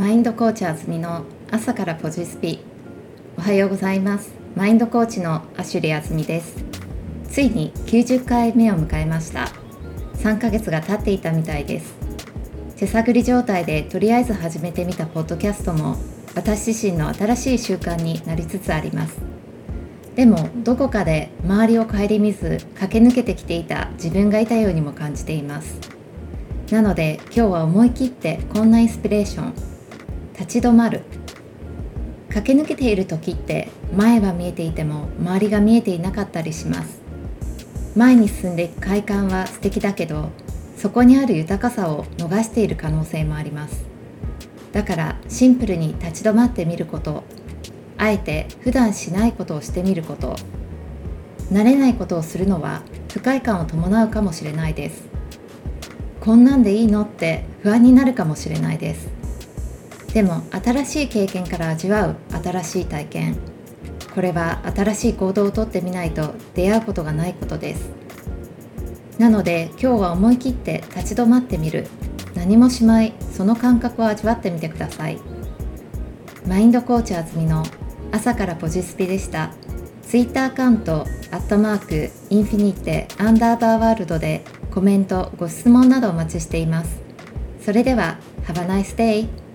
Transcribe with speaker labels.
Speaker 1: マインドコーチあずみの朝からポジスピ。おはようございます。マインドコーチのアシュリーあずみです。ついに90回目を迎えました。3ヶ月が経っていたみたいです。手探り状態でとりあえず始めてみたポッドキャストも私自身の新しい習慣になりつつあります。でもどこかで周りを顧みず駆け抜けてきていた自分がいたようにも感じています。なので今日は思い切ってこんなインスピレーション立ち止まる。駆け抜けている時って前は見えていても周りが見えていなかったりします。前に進んでいく快感は素敵だけどそこにある豊かさを逃している可能性もあります。だからシンプルに立ち止まってみることあえて普段しないことをしてみること慣れないことをするのは不快感を伴うかもしれないです。こんなんでいいのって不安になるかもしれないです。でも新しい経験から味わう新しい体験。これは新しい行動をとってみないと出会うことがないことです。なので今日は思い切って立ち止まってみる。何もしまいその感覚を味わってみてください。マインドコーチあずみの朝からポジスピでした。ツイッターアカウントアットマークインフィニテアンダーバーワールドでコメントご質問などお待ちしています。それでは Have a nice day!